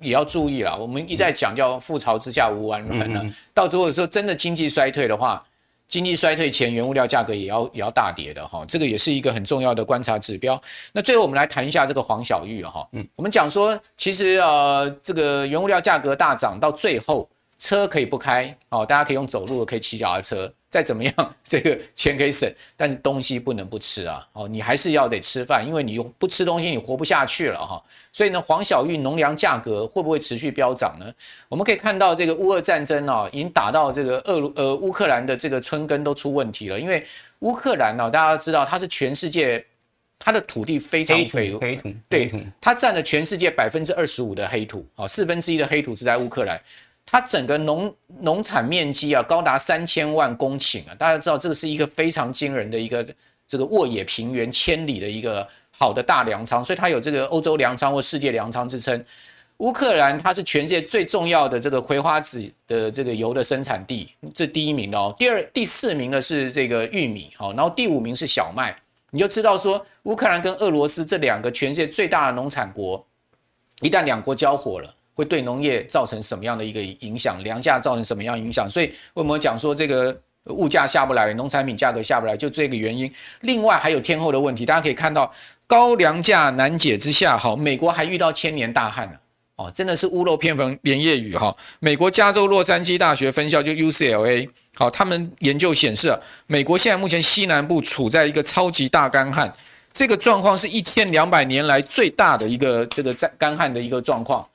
也要注意了，我们一再讲叫覆巢之下无完卵了。到时候说真的经济衰退的话，经济衰退前原物料价格也要也要大跌的哈，这个也是一个很重要的观察指标。那最后我们来谈一下这个黄小玉哈，嗯，我们讲说其实呃这个原物料价格大涨到最后。车可以不开哦，大家可以用走路，可以骑脚踏车，再怎么样，这个钱可以省，但是东西不能不吃啊！哦，你还是要得吃饭，因为你不吃东西，你活不下去了哈。所以呢，黄小玉农粮价格会不会持续飙涨呢？我们可以看到这个乌俄战争啊，已经打到这个俄呃乌克兰的这个春耕都出问题了，因为乌克兰呢，大家都知道它是全世界它的土地非常肥沃，黑土，对，它占了全世界百分之二十五的黑土，啊，四分之一的黑土是在乌克兰，它整个农农产面积啊高达三千万公顷啊，大家知道这个是一个非常惊人的一个这个沃野平原千里的一个好的大粮仓，所以它有这个欧洲粮仓或世界粮仓之称。乌克兰它是全世界最重要的这个葵花籽的这个油的生产地，这第一名哦。第二、第四名的是这个玉米，好，然后第五名是小麦。你就知道说，乌克兰跟俄罗斯这两个全世界最大的农产国，一旦两国交火了，会对农业造成什么样的一个影响？粮价造成什么样影响？所以为什么讲说这个物价下不来，农产品价格下不来，就这个原因。另外还有天候的问题，大家可以看到高粮价难解之下，好，美国还遇到千年大旱了。哦，真的是屋漏偏逢连夜雨哈！美国加州洛杉矶大学分校就 UCLA，好，他们研究显示，美国现在目前西南部处在一个超级大干旱，这个状况是一千两百年来最大的一个这个在干旱的一个状况。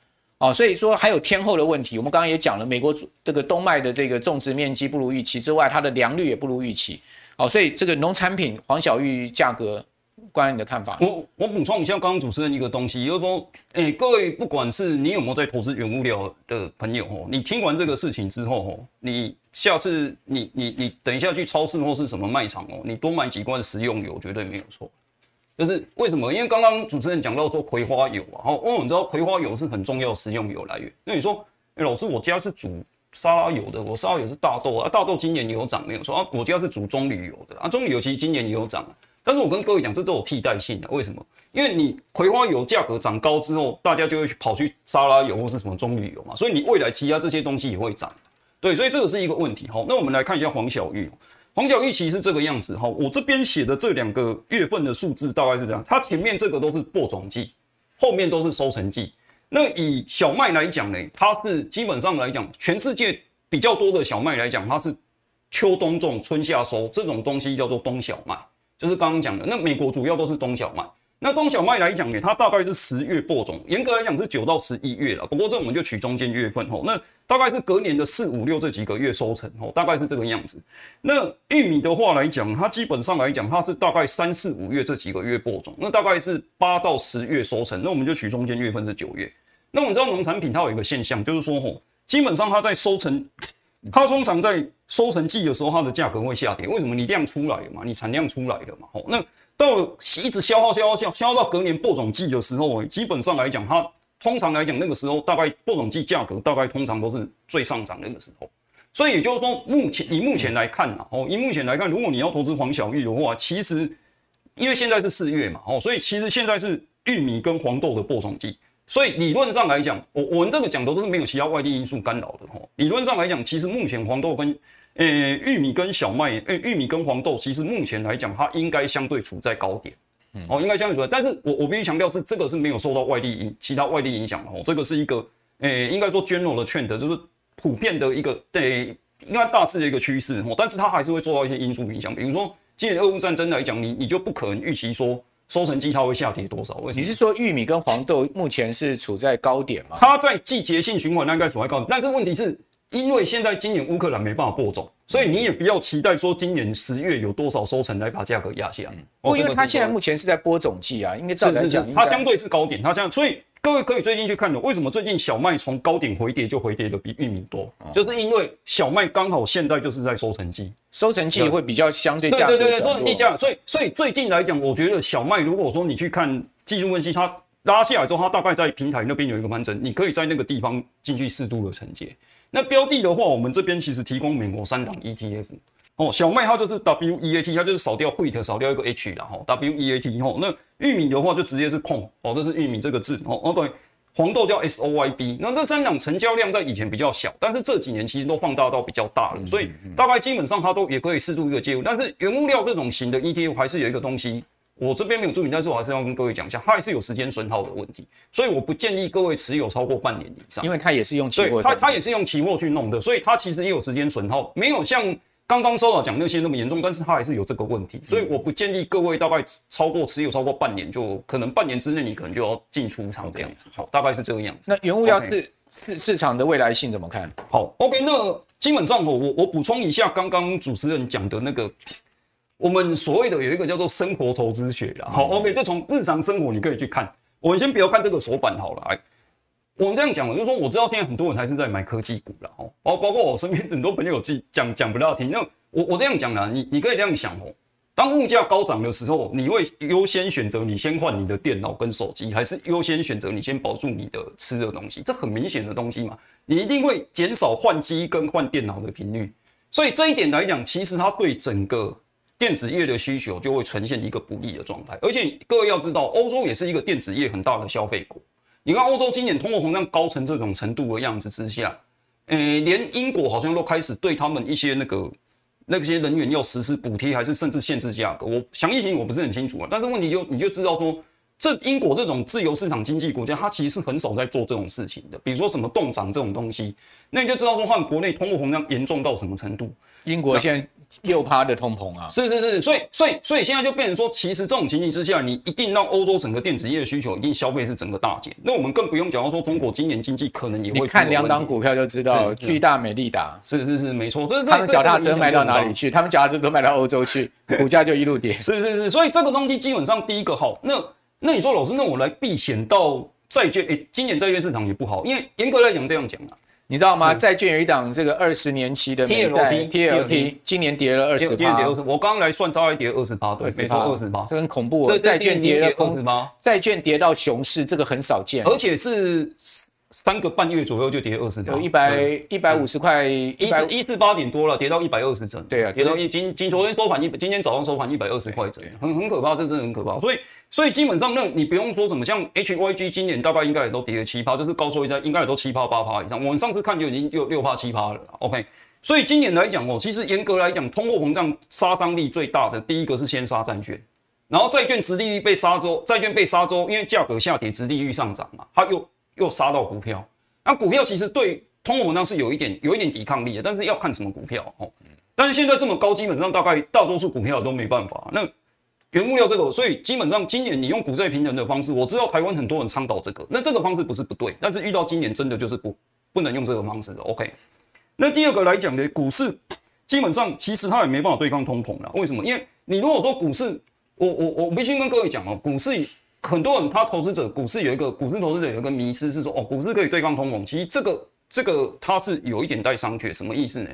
哦，所以说还有天候的问题，我们刚刚也讲了，美国这个冬麦的这个种植面积不如预期之外，它的良率也不如预期。哦，所以这个农产品黄小玉价格。关于你的看法，我我补充一下刚刚主持人一个东西，就是说，哎、各位不管是你有没有在投资原物料的朋友哦，你听完这个事情之后哦，你下次你你你等一下去超市或是什么卖场哦，你多买几罐食用油绝对没有错。就是为什么？因为刚刚主持人讲到说葵花油啊，哦，因为我们知道葵花油是很重要食用油来源。那你说，哎、老师，我家是煮沙拉油的，我沙拉油是大豆啊，大豆今年也有涨没有说啊，我家是煮棕榈油的啊，棕榈油其实今年也有涨啊。但是我跟各位讲，这都有替代性的。为什么？因为你葵花油价格涨高之后，大家就会去跑去沙拉油或是什么棕榈油嘛，所以你未来其他这些东西也会涨。对，所以这个是一个问题。好，那我们来看一下黄小玉。黄小玉其实是这个样子。哈，我这边写的这两个月份的数字大概是这样，它前面这个都是播种季，后面都是收成季。那以小麦来讲呢，它是基本上来讲，全世界比较多的小麦来讲，它是秋冬种，春夏收，这种东西叫做冬小麦。就是刚刚讲的，那美国主要都是冬小麦。那冬小麦来讲呢，它大概是十月播种，严格来讲是九到十一月了。不过这我们就取中间月份吼，那大概是隔年的四五六这几个月收成吼，大概是这个样子。那玉米的话来讲，它基本上来讲，它是大概三四五月这几个月播种，那大概是八到十月收成。那我们就取中间月份是九月。那我们知道农产品它有一个现象，就是说吼，基本上它在收成。它通常在收成季的时候，它的价格会下跌。为什么？你量出来了嘛，你产量出来了嘛。吼，那到一直消耗、消耗、消消耗到隔年播种季的时候，基本上来讲，它通常来讲那个时候，大概播种季价格大概通常都是最上涨那个时候。所以也就是说，目前以目前来看呐，哦，以目前来看，如果你要投资黄小玉的话，其实因为现在是四月嘛，哦，所以其实现在是玉米跟黄豆的播种季。所以理论上来讲，我我们这个讲的都是没有其他外力因素干扰的哈。理论上来讲，其实目前黄豆跟呃、欸、玉米跟小麦，呃、欸、玉米跟黄豆，其实目前来讲，它应该相对处在高点，哦，应该相对处在。但是我我必须强调是这个是没有受到外力影其他外力影响的哦。这个是一个呃、欸、应该说 general 的 trend，就是普遍的一个对应该大致的一个趋势哦。但是它还是会受到一些因素影响，比如说今年俄乌战争来讲，你你就不可能预期说。收成季它会下跌多少？你是说玉米跟黄豆目前是处在高点吗？它在季节性循环应该处在高点，但是问题是因为现在今年乌克兰没办法播种，所以你也不要期待说今年十月有多少收成来把价格压下。嗯，不，因为它现在目前是在播种季啊，应该照来讲，它相对是高点，它现在所以。各位可以最近去看的，为什么最近小麦从高点回跌就回跌的比玉米多？就是因为小麦刚好现在就是在收成季，收成季会比较相对价格。对对对，收成季价，所以所以最近来讲，我觉得小麦如果说你去看技术分析，它拉下来之后，它大概在平台那边有一个盘整，你可以在那个地方进去适度的承接。那标的的话，我们这边其实提供美国三档 ETF。哦，小麦它就是 W E A T，它就是少掉 wheat，少掉一个 H 啦。哈，W E A T。吼，那玉米的话就直接是空。哦，这是玉米这个字。哦哦对，黄豆叫 S O Y B。那这三档成交量在以前比较小，但是这几年其实都放大到比较大了，所以大概基本上它都也可以适度一个介入。但是原物料这种型的 ETF 还是有一个东西，我这边没有注明，但是我还是要跟各位讲一下，它还是有时间损耗的问题，所以我不建议各位持有超过半年以上，因为它也是用期货，它它也是用期货去弄的，所以它其实也有时间损耗，没有像。刚刚收到讲那些那么严重，但是它还是有这个问题，所以我不建议各位大概超过持有超过半年，就可能半年之内你可能就要进出场这样子。好，大概是这个样子。那原物料是市市场的未来性怎么看？好，OK，那基本上我我我补充一下刚刚主持人讲的那个，我们所谓的有一个叫做生活投资学啦。好，OK，就从日常生活你可以去看。我们先不要看这个手板好了，哎，我们这样讲，就是说我知道现在很多人还是在买科技股了，哦，包包括我身边很多朋友讲讲讲不到听。那我我这样讲啦，你你可以这样想哦。当物价高涨的时候，你会优先选择你先换你的电脑跟手机，还是优先选择你先保住你的吃的东西？这很明显的东西嘛，你一定会减少换机跟换电脑的频率。所以这一点来讲，其实它对整个电子业的需求就会呈现一个不利的状态。而且各位要知道，欧洲也是一个电子业很大的消费国。你看欧洲今年通货膨胀高成这种程度的样子之下，呃，连英国好像都开始对他们一些那个。那些人员要实施补贴，还是甚至限制价格？我详细情形我不是很清楚啊。但是问题就你就知道说，这英国这种自由市场经济国家，它其实是很少在做这种事情的。比如说什么冻涨这种东西，那你就知道说，换国内通货膨胀严重到什么程度。英国现在。六趴的通膨啊，是是是，所以所以所以现在就变成说，其实这种情形之下，你一定让欧洲整个电子业的需求一定消费是整个大减。那我们更不用讲到说，中国今年经济可能也会。你看两档股票就知道，巨大、美利达，是是是，没错。他们脚踏车卖到哪里去？他们脚踏车都卖到欧洲去，股价就一路跌。是是是，所以这个东西基本上第一个好。那那你说老师，那我来避险到债券？哎，今年债券市场也不好，因为严格来讲这样讲啊。你知道吗？债券有一档这个二十年期的 T L T T L T，今年跌了二十趴。我刚刚来算，大概跌二十八，对，没错，二十八，这很恐怖。债券跌了二十八，债券跌到熊市，这个很少见，而且是。三个半月左右就跌二十点，有一百一百五十块，一百一四八点多了，跌到一百二十整。对啊，跌到一今今昨天收盘一，今天早上收盘一百二十块整，很很可怕，这真的很可怕。所以所以基本上那你不用说什么，像 HYG 今年大概应该也都跌了七趴，就是高收益债应该也都七趴八趴以上。我们上次看就已经六六趴七趴了。OK，所以今年来讲哦，其实严格来讲，通货膨胀杀伤力最大的第一个是先杀债券，然后债券殖利率被杀之后，债券被杀之后，因为价格下跌，殖利率上涨嘛，它又又杀到股票。那股票其实对通货膨胀是有一点有一点抵抗力的，但是要看什么股票哦。但是现在这么高，基本上大概大多数股票都没办法。那原物料这个，所以基本上今年你用股债平衡的方式，我知道台湾很多人倡导这个，那这个方式不是不对，但是遇到今年真的就是不不能用这个方式的。OK。那第二个来讲呢，股市基本上其实它也没办法对抗通膨了。为什么？因为你如果说股市，我我我必须跟各位讲哦，股市。很多人他投资者股市有一个股市投资者有一个迷失是说哦，股市可以对抗通膨，其实这个这个它是有一点带商榷，什么意思呢？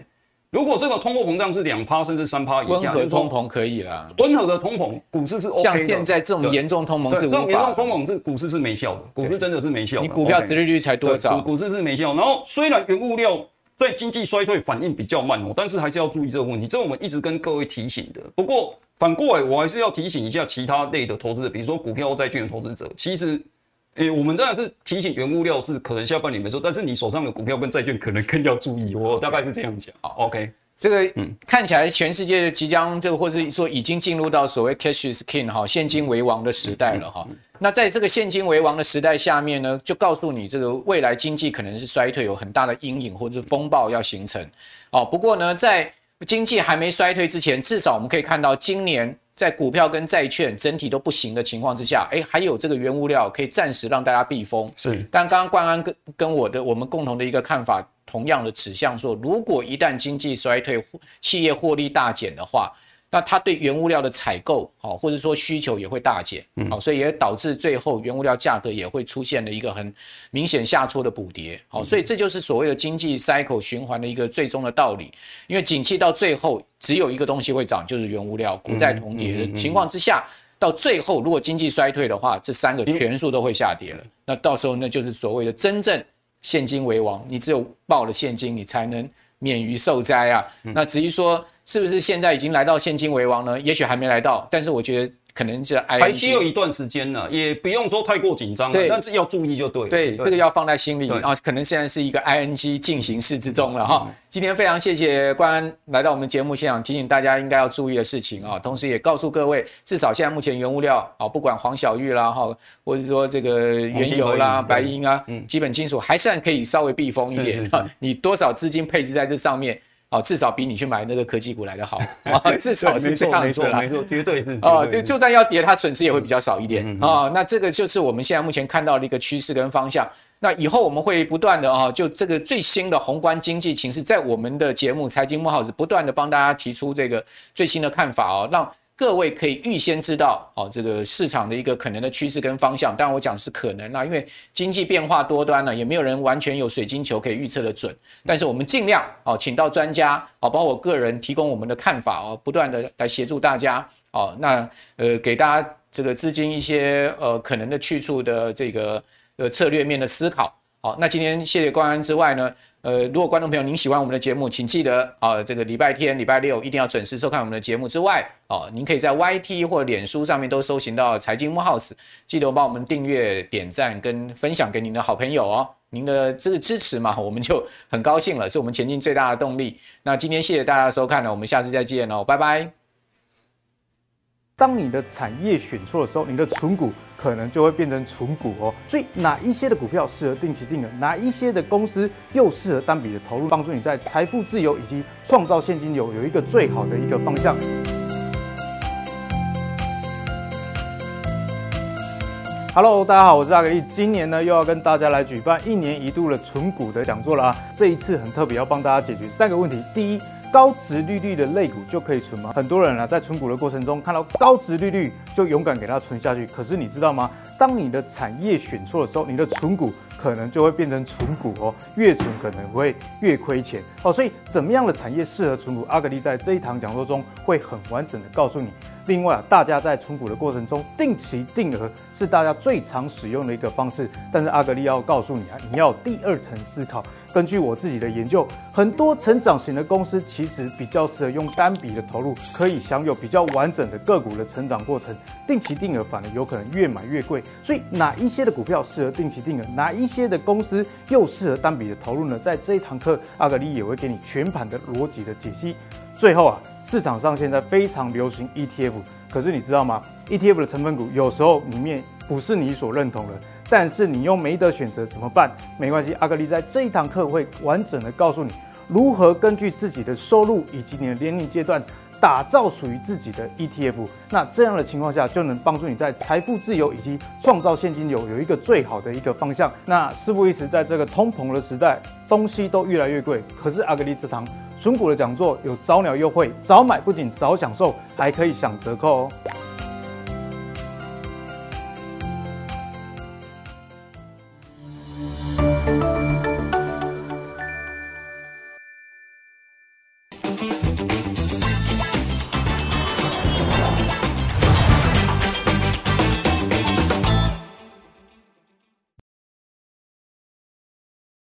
如果这个通货膨胀是两趴甚至三趴以下，温和通膨可以啦，温和的通膨股市是 OK 的。像现在这种严重通膨是这种严重通膨是股市是没效的，股市真的是没效的。你股票殖利率才多少？股市是没效。然后虽然原物料在经济衰退反应比较慢哦，但是还是要注意这个问题，这我们一直跟各位提醒的。不过。反过来，我还是要提醒一下其他类的投资者，比如说股票或债券的投资者。其实，诶、我们当然是提醒原物料是可能下半年没收，但是你手上的股票跟债券可能更要注意。我大概是这样讲。好，OK，这个嗯，看起来全世界即将这个，或是说已经进入到所谓 cash is king 哈，现金为王的时代了哈。那在这个现金为王的时代下面呢，就告诉你这个未来经济可能是衰退，有很大的阴影或者是风暴要形成。哦，不过呢，在经济还没衰退之前，至少我们可以看到，今年在股票跟债券整体都不行的情况之下，哎，还有这个原物料可以暂时让大家避风。是，但刚刚冠安跟跟我的我们共同的一个看法，同样的指向说，如果一旦经济衰退，企业获利大减的话。那它对原物料的采购，好，或者说需求也会大减，好，所以也导致最后原物料价格也会出现了一个很明显下挫的补跌，好，所以这就是所谓的经济 cycle 循环的一个最终的道理。因为景气到最后只有一个东西会涨，就是原物料，股债同跌的情况之下，到最后如果经济衰退的话，这三个全数都会下跌了。那到时候那就是所谓的真正现金为王，你只有抱了现金，你才能免于受灾啊。那至于说。是不是现在已经来到现金为王呢？也许还没来到，但是我觉得。可能是还需要一段时间呢，也不用说太过紧张，对，但是要注意就对。对，这个要放在心里啊。可能现在是一个 ING 进行式之中了哈。今天非常谢谢关安来到我们节目现场，提醒大家应该要注意的事情啊，同时也告诉各位，至少现在目前原物料啊，不管黄小玉啦哈，或者说这个原油啦、白银啊，基本金属还算可以稍微避风一点。你多少资金配置在这上面？哦，至少比你去买那个科技股来的好啊，至少是这样子啦，没错，绝对是哦，就就算要跌，它损失也会比较少一点啊、嗯哦。那这个就是我们现在目前看到的一个趋势跟方向。那以后我们会不断的啊，就这个最新的宏观经济情势，在我们的节目《财经慕 House》不断的帮大家提出这个最新的看法哦，让各位可以预先知道哦，这个市场的一个可能的趋势跟方向。当然我讲是可能啦，因为经济变化多端了，也没有人完全有水晶球可以预测的准。但是我们尽量哦，请到专家哦，包括我个人提供我们的看法哦，不断的来协助大家哦。那呃，给大家这个资金一些呃可能的去处的这个呃策略面的思考。好，那今天谢谢关安之外呢，呃，如果观众朋友您喜欢我们的节目，请记得啊、呃，这个礼拜天、礼拜六一定要准时收看我们的节目之外，哦、您可以在 YT 或脸书上面都搜寻到财经慕 House，记得帮我们订阅、点赞跟分享给您的好朋友哦，您的这个支持嘛，我们就很高兴了，是我们前进最大的动力。那今天谢谢大家收看了，我们下次再见哦，拜拜。当你的产业选错的时候，你的存股可能就会变成存股哦。所以哪一些的股票适合定期定额，哪一些的公司又适合单笔的投入，帮助你在财富自由以及创造现金流有一个最好的一个方向。Hello，大家好，我是阿格力，今年呢又要跟大家来举办一年一度的存股的讲座了啊。这一次很特别，要帮大家解决三个问题。第一，高值利率的类股就可以存吗？很多人啊，在存股的过程中看到高值利率就勇敢给它存下去。可是你知道吗？当你的产业选错的时候，你的存股可能就会变成存股哦，越存可能会越亏钱哦。所以怎么样的产业适合存股？阿格力在这一堂讲座中会很完整的告诉你。另外啊，大家在存股的过程中，定期定额是大家最常使用的一个方式。但是阿格力要告诉你啊，你要第二层思考。根据我自己的研究，很多成长型的公司其实比较适合用单笔的投入，可以享有比较完整的个股的成长过程。定期定额反而有可能越买越贵。所以哪一些的股票适合定期定额，哪一些的公司又适合单笔的投入呢？在这一堂课，阿格力也会给你全盘的逻辑的解析。最后啊，市场上现在非常流行 ETF，可是你知道吗？ETF 的成分股有时候里面不是你所认同的。但是你又没得选择怎么办？没关系，阿格力在这一堂课会完整的告诉你如何根据自己的收入以及你的年龄阶段打造属于自己的 ETF。那这样的情况下就能帮助你在财富自由以及创造现金流有一个最好的一个方向。那事不宜迟，在这个通膨的时代，东西都越来越贵，可是阿格力这堂存股的讲座有早鸟优惠，早买不仅早享受，还可以享折扣哦。